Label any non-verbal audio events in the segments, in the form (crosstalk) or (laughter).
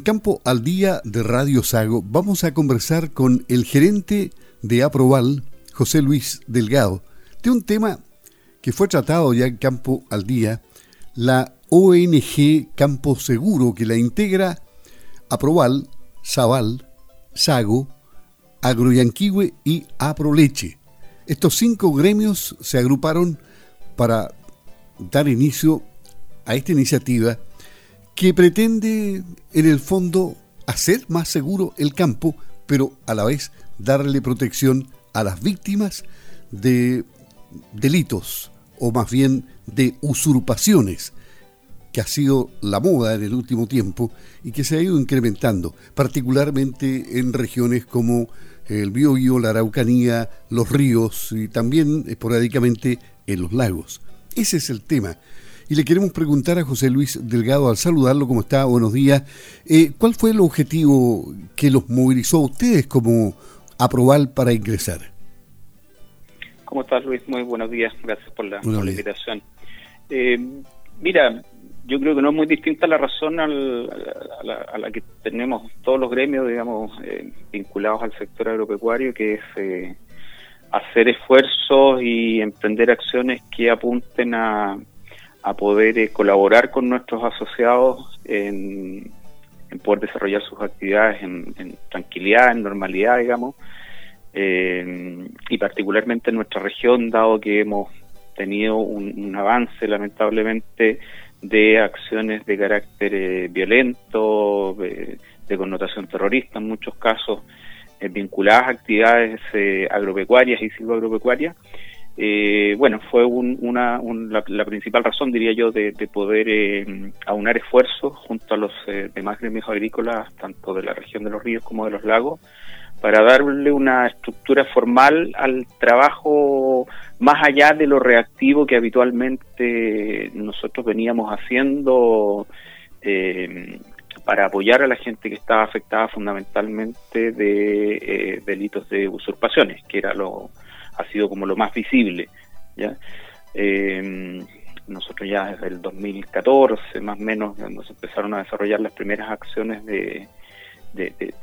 En Campo al Día de Radio Sago vamos a conversar con el gerente de Aproval, José Luis Delgado, de un tema que fue tratado ya en Campo al Día, la ONG Campo Seguro, que la integra Aproval, Zaval, Sago, Agroyanquihue y Aproleche. Estos cinco gremios se agruparon para dar inicio a esta iniciativa que pretende en el fondo hacer más seguro el campo, pero a la vez darle protección a las víctimas de delitos o más bien de usurpaciones que ha sido la moda en el último tiempo y que se ha ido incrementando, particularmente en regiones como el Biobío, la Araucanía, los ríos y también esporádicamente en los lagos. Ese es el tema. Y le queremos preguntar a José Luis Delgado, al saludarlo, ¿cómo está? Buenos días. Eh, ¿Cuál fue el objetivo que los movilizó a ustedes como aprobar para ingresar? ¿Cómo estás, Luis? Muy buenos días. Gracias por la, invitación. Eh, mira, yo creo que no es muy distinta la razón a, la, que tenemos todos los gremios, digamos, eh, vinculados al sector agropecuario, que es eh, hacer esfuerzos y emprender acciones que apunten a, poder eh, colaborar con nuestros asociados en, poder desarrollar sus actividades en, tranquilidad, en normalidad, digamos, y particularmente en nuestra región, dado que hemos tenido un avance, lamentablemente, de acciones de carácter eh, violento, de connotación terrorista en muchos casos, eh, vinculadas a actividades eh, agropecuarias y silvoagropecuarias. Bueno, fue una, la, principal razón, diría yo, de, poder aunar esfuerzos junto a los demás gremios agrícolas, tanto de la región de los ríos como de los lagos, para darle una estructura formal al trabajo más allá de lo reactivo que habitualmente nosotros veníamos haciendo eh, para apoyar a la gente que estaba afectada fundamentalmente de eh, delitos de usurpaciones, que era lo ha sido como lo más visible. ¿ya? Eh, nosotros ya desde el 2014, más o menos, se empezaron a desarrollar las primeras acciones de,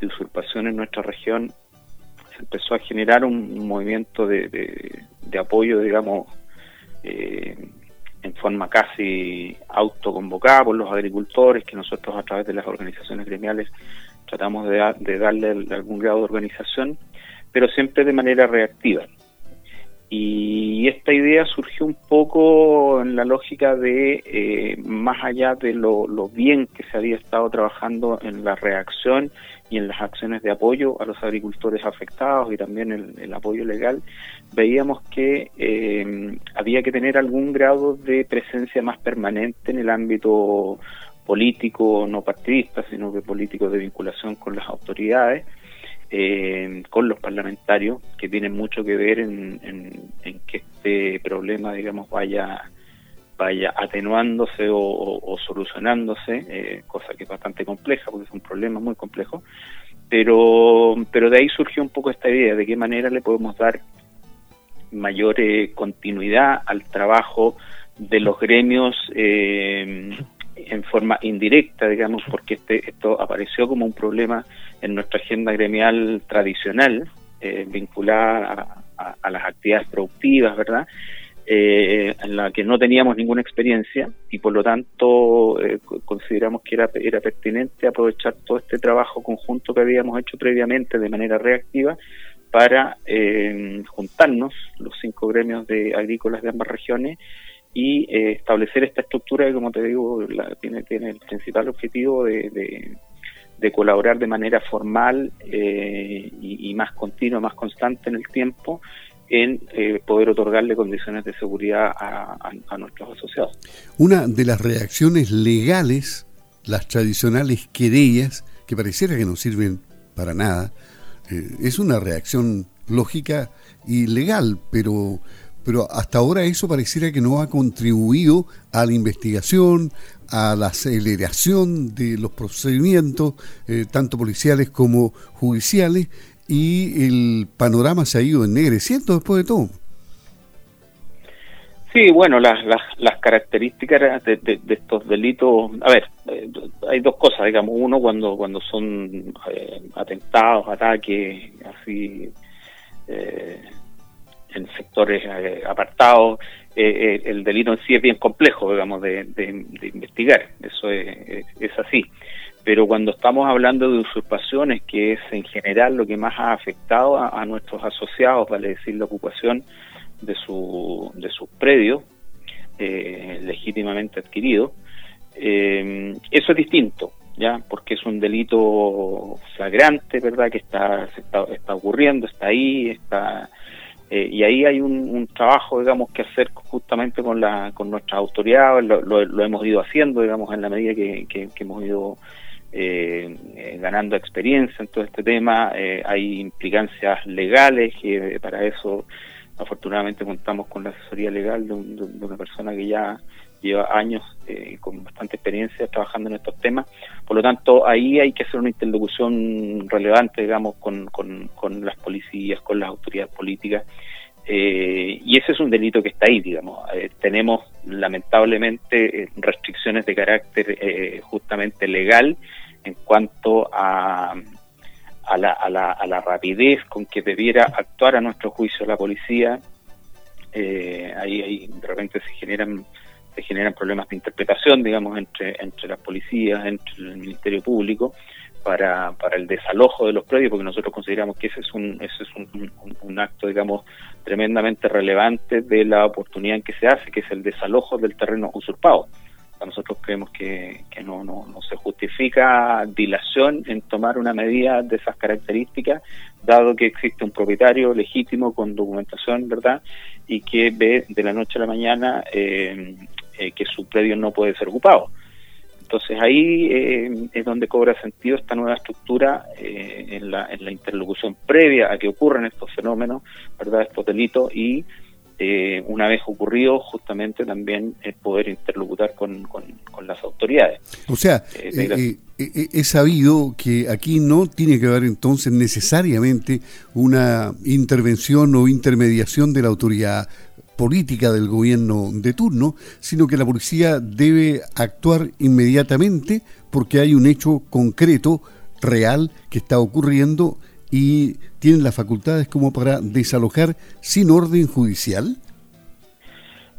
usurpación en nuestra región, se empezó a generar un, movimiento de, apoyo, digamos, eh, en forma casi autoconvocada por los agricultores, que nosotros a través de las organizaciones gremiales tratamos de darle algún grado de organización, pero siempre de manera reactiva. Y esta idea surgió un poco en la lógica de, eh, más allá de lo, bien que se había estado trabajando en la reacción y en las acciones de apoyo a los agricultores afectados y también el, apoyo legal, veíamos que eh, había que tener algún grado de presencia más permanente en el ámbito político, no partidista, sino que político de vinculación con las autoridades eh, con los parlamentarios, que tienen mucho que ver en, que este problema, digamos, vaya vaya atenuándose o, solucionándose, eh, cosa que es bastante compleja porque es un problema muy complejo, pero, pero de ahí surgió un poco esta idea de qué manera le podemos dar mayor eh, continuidad al trabajo de los gremios eh, en forma indirecta, digamos, porque este, esto apareció como un problema en nuestra agenda gremial tradicional, eh, vinculada a, las actividades productivas, ¿verdad? Eh, en la que no teníamos ninguna experiencia y por lo tanto eh, consideramos que era, era pertinente aprovechar todo este trabajo conjunto que habíamos hecho previamente de manera reactiva para juntarnos, los cinco gremios de agrícolas de ambas regiones, y establecer esta estructura que, como te digo, tiene, tiene el principal objetivo de colaborar de manera formal eh, y, más continua, más constante en el tiempo en eh, poder otorgarle condiciones de seguridad a, nuestros asociados. Una de las reacciones legales, las tradicionales querellas, que pareciera que no sirven para nada, eh, es una reacción lógica y legal, pero pero hasta ahora eso pareciera que no ha contribuido a la investigación, a la aceleración de los procedimientos, eh, tanto policiales como judiciales, y el panorama se ha ido ennegreciendo después de todo. Sí, bueno, las, las, las características de, estos delitos, a ver, eh, hay dos cosas, digamos. Uno, cuando, cuando son eh, atentados, ataques, así, en sectores apartados, el delito en sí es bien complejo, digamos, de, investigar. Eso es, es así pero cuando estamos hablando de usurpaciones, que es en general lo que más ha afectado a, nuestros asociados, vale decir la ocupación de, su, de sus predios eh, legítimamente adquiridos, eh, eso es distinto, ya, porque es un delito flagrante, verdad, que está está, está ocurriendo, está ahí, está eh, y ahí hay un, trabajo, digamos, que hacer justamente con la con nuestras autoridades, lo, hemos ido haciendo, digamos, en la medida que, que hemos ido eh, eh, ganando experiencia en todo este tema. Eh, hay implicancias legales que para eso afortunadamente contamos con la asesoría legal de, una persona que ya lleva años con bastante experiencia trabajando en estos temas. Por lo tanto, ahí hay que hacer una interlocución relevante, digamos, con, con, las policías, con las autoridades políticas. y ese es un delito que está ahí, digamos. tenemos lamentablemente restricciones de carácter justamente legal en cuanto a, a, la, a, la, a la rapidez con que debiera actuar a nuestro juicio la policía. Eh, ahí, ahí de repente se generan se generan problemas de interpretación, digamos, entre, entre las policías, entre el Ministerio Público, para, para el desalojo de los predios, porque nosotros consideramos que ese es un, ese es un, acto, digamos, tremendamente relevante de la oportunidad en que se hace, que es el desalojo del terreno usurpado nosotros creemos que, no, no, se justifica dilación en tomar una medida de esas características, dado que existe un propietario legítimo con documentación, ¿verdad? Y que ve de la noche a la mañana eh, eh, que su predio no puede ser ocupado. Entonces ahí eh, es donde cobra sentido esta nueva estructura en, la, en la interlocución previa a que ocurran estos fenómenos, ¿verdad? Estos delitos y eh, una vez ocurrido, justamente también es poder interlocutar con, con, las autoridades. O sea, eh, eh, es sabido que aquí no tiene que haber entonces necesariamente una intervención o intermediación de la autoridad política del gobierno de turno, sino que la policía debe actuar inmediatamente porque hay un hecho concreto, real, que está ocurriendo y tienen las facultades como para desalojar sin orden judicial?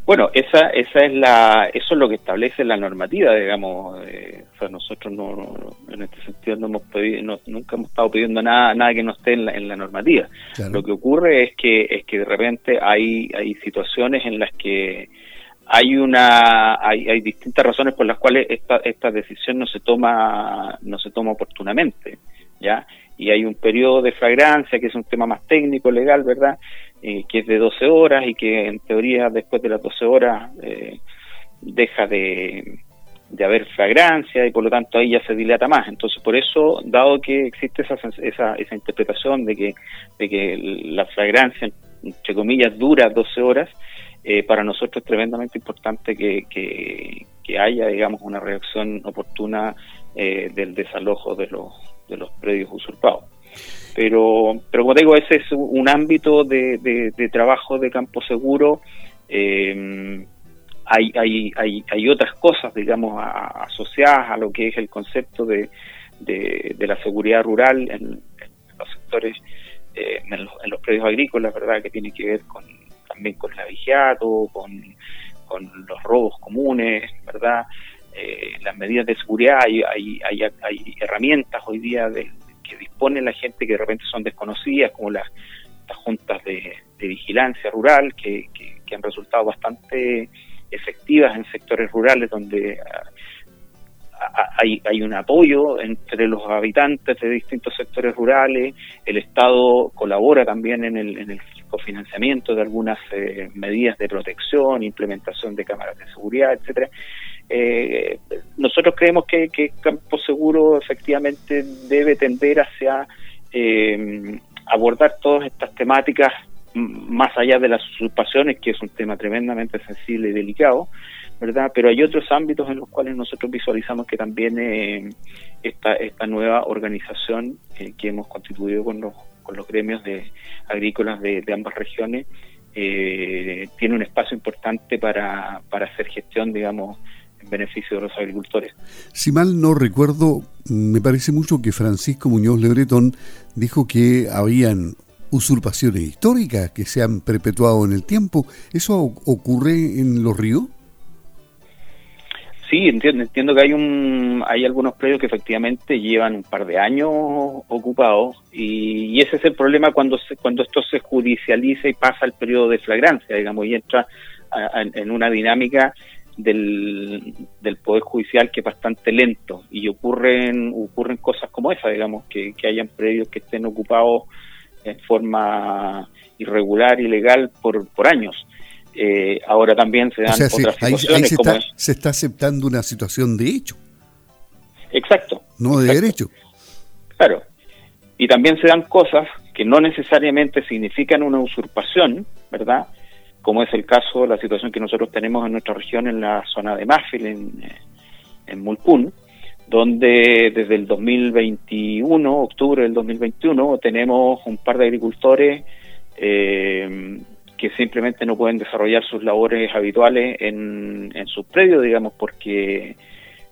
Bueno, esa, esa es la, eso es lo que establece la normativa, digamos. Eh, o sea, nosotros no, en este sentido no hemos pedido, nunca hemos estado pidiendo nada, nada que no esté en la, en la normativa. Lo que ocurre es que, es que de repente hay, hay situaciones en las que hay una, hay, hay distintas razones por las cuales esta, esta decisión no se toma, no se toma oportunamente, ya y hay un periodo de flagrancia que es un tema más técnico, legal, ¿verdad? Eh, que es de 12 horas y que en teoría después de las 12 horas eh, deja de, de haber flagrancia y por lo tanto ahí ya se dilata más. Entonces, por eso, dado que existe esa, esa, esa interpretación de que, de que la flagrancia, entre comillas, dura 12 horas, eh, para nosotros es tremendamente importante que, que, que haya, digamos, una reacción oportuna del desalojo de los de los predios usurpados. Pero, pero como digo, ese es un ámbito de, de, trabajo de campo seguro. Eh, hay, hay, hay, hay, otras cosas, digamos, asociadas a lo que es el concepto de, de, la seguridad rural en, los sectores, eh, en, los, predios agrícolas, ¿verdad? Que tiene que ver con, también con la vigiato, con, con los robos comunes, ¿verdad? Eh, las medidas de seguridad, hay, hay, hay, herramientas hoy día de, que dispone la gente que de repente son desconocidas, como las, juntas de, vigilancia rural, que, han resultado bastante efectivas en sectores rurales donde ah, hay, hay un apoyo entre los habitantes de distintos sectores rurales, el Estado colabora también en el, en el cofinanciamiento de algunas eh, medidas de protección, implementación de cámaras de seguridad, etcétera. Eh, nosotros creemos que, que, Campo Seguro efectivamente debe tender hacia eh, abordar todas estas temáticas más allá de las usurpaciones, que es un tema tremendamente sensible y delicado, ¿verdad? Pero hay otros ámbitos en los cuales nosotros visualizamos que también esta, esta nueva organización que hemos constituido con los, con los gremios de agrícolas de, ambas regiones eh, tiene un espacio importante para, para hacer gestión, digamos, en beneficio de los agricultores. Si mal no recuerdo, me parece mucho que Francisco Muñoz Lebretón dijo que habían usurpaciones históricas que se han perpetuado en el tiempo. ¿Eso ocurre en los ríos? Sí, entiendo, entiendo que hay un hay algunos predios que efectivamente llevan un par de años ocupados y, ese es el problema cuando se, cuando esto se judicializa y pasa el periodo de flagrancia, digamos, y entra en una dinámica del, del poder judicial que es bastante lento y ocurren ocurren cosas como esa, digamos, que, que hayan predios que estén ocupados en forma irregular, ilegal por, por años. Eh, ahora también se dan otras situaciones se, está, se está aceptando una situación de hecho. Exacto. No de derecho. Claro. Y también se dan cosas que no necesariamente significan una usurpación, ¿verdad? Como es el caso de la situación que nosotros tenemos en nuestra región, en la zona de Mafil, en, eh, en Mulpún, donde desde el 2021, octubre del 2021, tenemos un par de agricultores eh, que simplemente no pueden desarrollar sus labores habituales en, sus predios, digamos, porque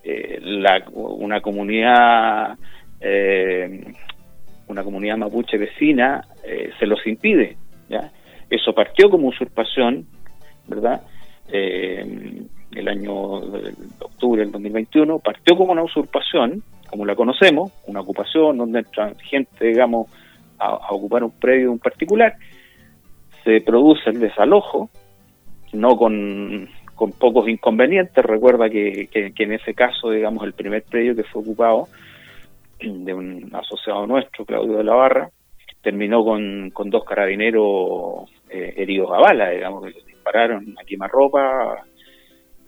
eh, la, una comunidad eh, una comunidad mapuche vecina eh, se los impide. ¿ya? Eso partió como usurpación, ¿verdad? el año de octubre del 2021, partió como una usurpación, como la conocemos, una ocupación donde entra gente, digamos, a, a ocupar un predio en particular, se produce el desalojo, no con, pocos inconvenientes. Recuerda que, en ese caso, digamos, el primer predio que fue ocupado de un asociado nuestro, Claudio de la Barra, terminó con, dos carabineros eh, heridos a bala, digamos, que dispararon a quemarropa,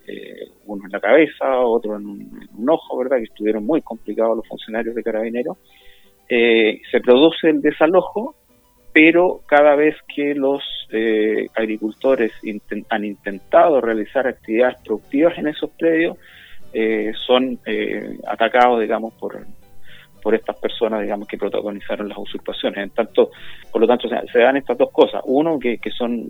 eh, uno en la cabeza, otro en un, ojo, ¿verdad? Que estuvieron muy complicados los funcionarios de carabineros. Eh, se produce el desalojo pero cada vez que los eh, agricultores han intentado realizar actividades productivas en esos predios, eh, son eh, atacados, digamos, por, por estas personas, digamos, que protagonizaron las usurpaciones. En tanto, por lo tanto, se, dan estas dos cosas. Uno, que, son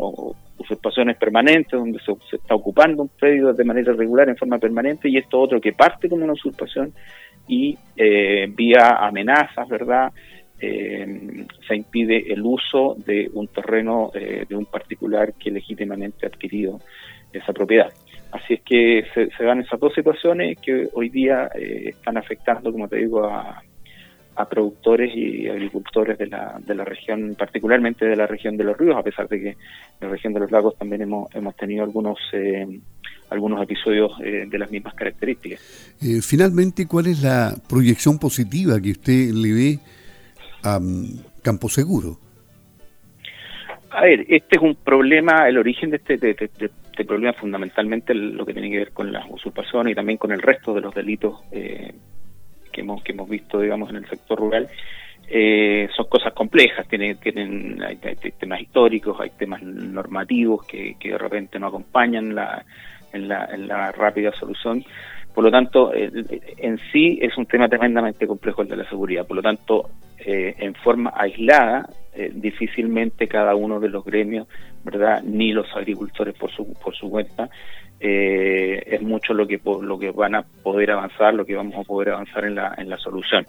usurpaciones permanentes, donde se, se, está ocupando un predio de manera regular, en forma permanente, y esto otro que parte como una usurpación y vía amenazas, ¿verdad?, eh, se impide el uso de un terreno eh, de un particular que legítimamente ha adquirido esa propiedad. Así es que se, dan esas dos situaciones que hoy día eh, están afectando, como te digo, a, productores y agricultores de la, de la región, particularmente de la región de los ríos, a pesar de que en la región de los lagos también hemos, hemos tenido algunos algunos episodios de las mismas características. finalmente, ¿cuál es la proyección positiva que usted le ve a Campo Seguro? A ver, este es un problema, el origen de este, de, este problema fundamentalmente lo que tiene que ver con las usurpaciones y también con el resto de los delitos eh, que hemos que hemos visto, digamos, en el sector rural. Eh, son cosas complejas, tienen, tienen hay, temas históricos, hay temas normativos que, que de repente no acompañan la, en, la, en la rápida solución. Por lo tanto, en sí es un tema tremendamente complejo el de la seguridad. Por lo tanto, eh, en forma aislada, eh, difícilmente cada uno de los gremios, ¿verdad? Ni los agricultores por su, por su cuenta, eh, es mucho lo que, lo que van a poder avanzar, lo que vamos a poder avanzar en la, en la solución.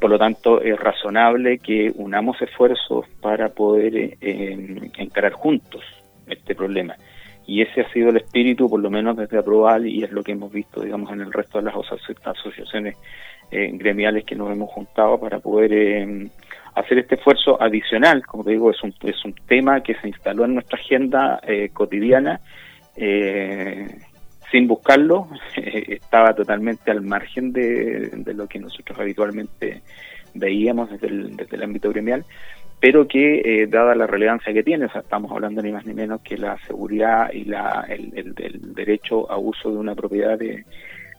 por lo tanto, es razonable que unamos esfuerzos para poder encarar juntos este problema y ese ha sido el espíritu, por lo menos desde Aprobal, y es lo que hemos visto, digamos, en el resto de las asociaciones eh, gremiales que nos hemos juntado para poder eh, hacer este esfuerzo adicional. Como te digo, es un, es un tema que se instaló en nuestra agenda eh, cotidiana sin buscarlo, (laughs) estaba totalmente al margen de, de, lo que nosotros habitualmente veíamos desde el, desde el ámbito gremial pero que eh, dada la relevancia que tiene, o sea, estamos hablando ni más ni menos que la seguridad y la, el, derecho a uso de una propiedad de,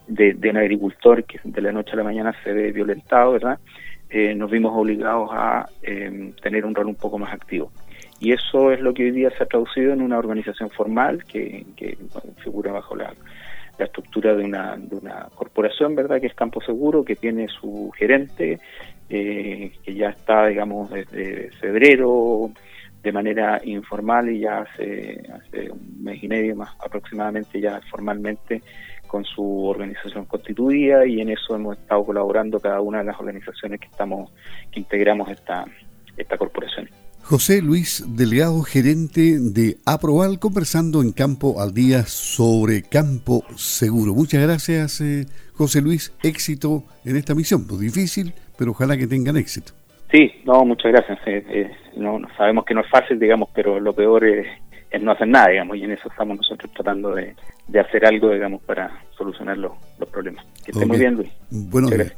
de, un agricultor que de la noche a la mañana se ve violentado, ¿verdad? Eh, nos vimos obligados a em, tener un rol un poco más activo. Y eso es lo que hoy día se ha traducido en una organización formal que, que figura bajo la, la estructura de una, de una corporación, ¿verdad? Que es Campo Seguro, que tiene su gerente, eh, que ya está, digamos, desde febrero de manera informal y ya hace, hace un mes y medio más aproximadamente ya formalmente con su organización constituida y en eso hemos estado colaborando cada una de las organizaciones que estamos que integramos esta esta corporación. José Luis Delgado, gerente de Aproval, conversando en Campo al Día sobre Campo Seguro. Muchas gracias, eh, José Luis. Éxito en esta misión. Pues difícil, pero ojalá que tengan éxito. Sí, no, muchas gracias. Eh, eh, no, sabemos que no es fácil, digamos, pero lo peor es, no hacer nada, digamos, y en eso estamos nosotros tratando de, hacer algo, digamos, para solucionar los, problemas. Que esté muy bien, Luis. Buenos días.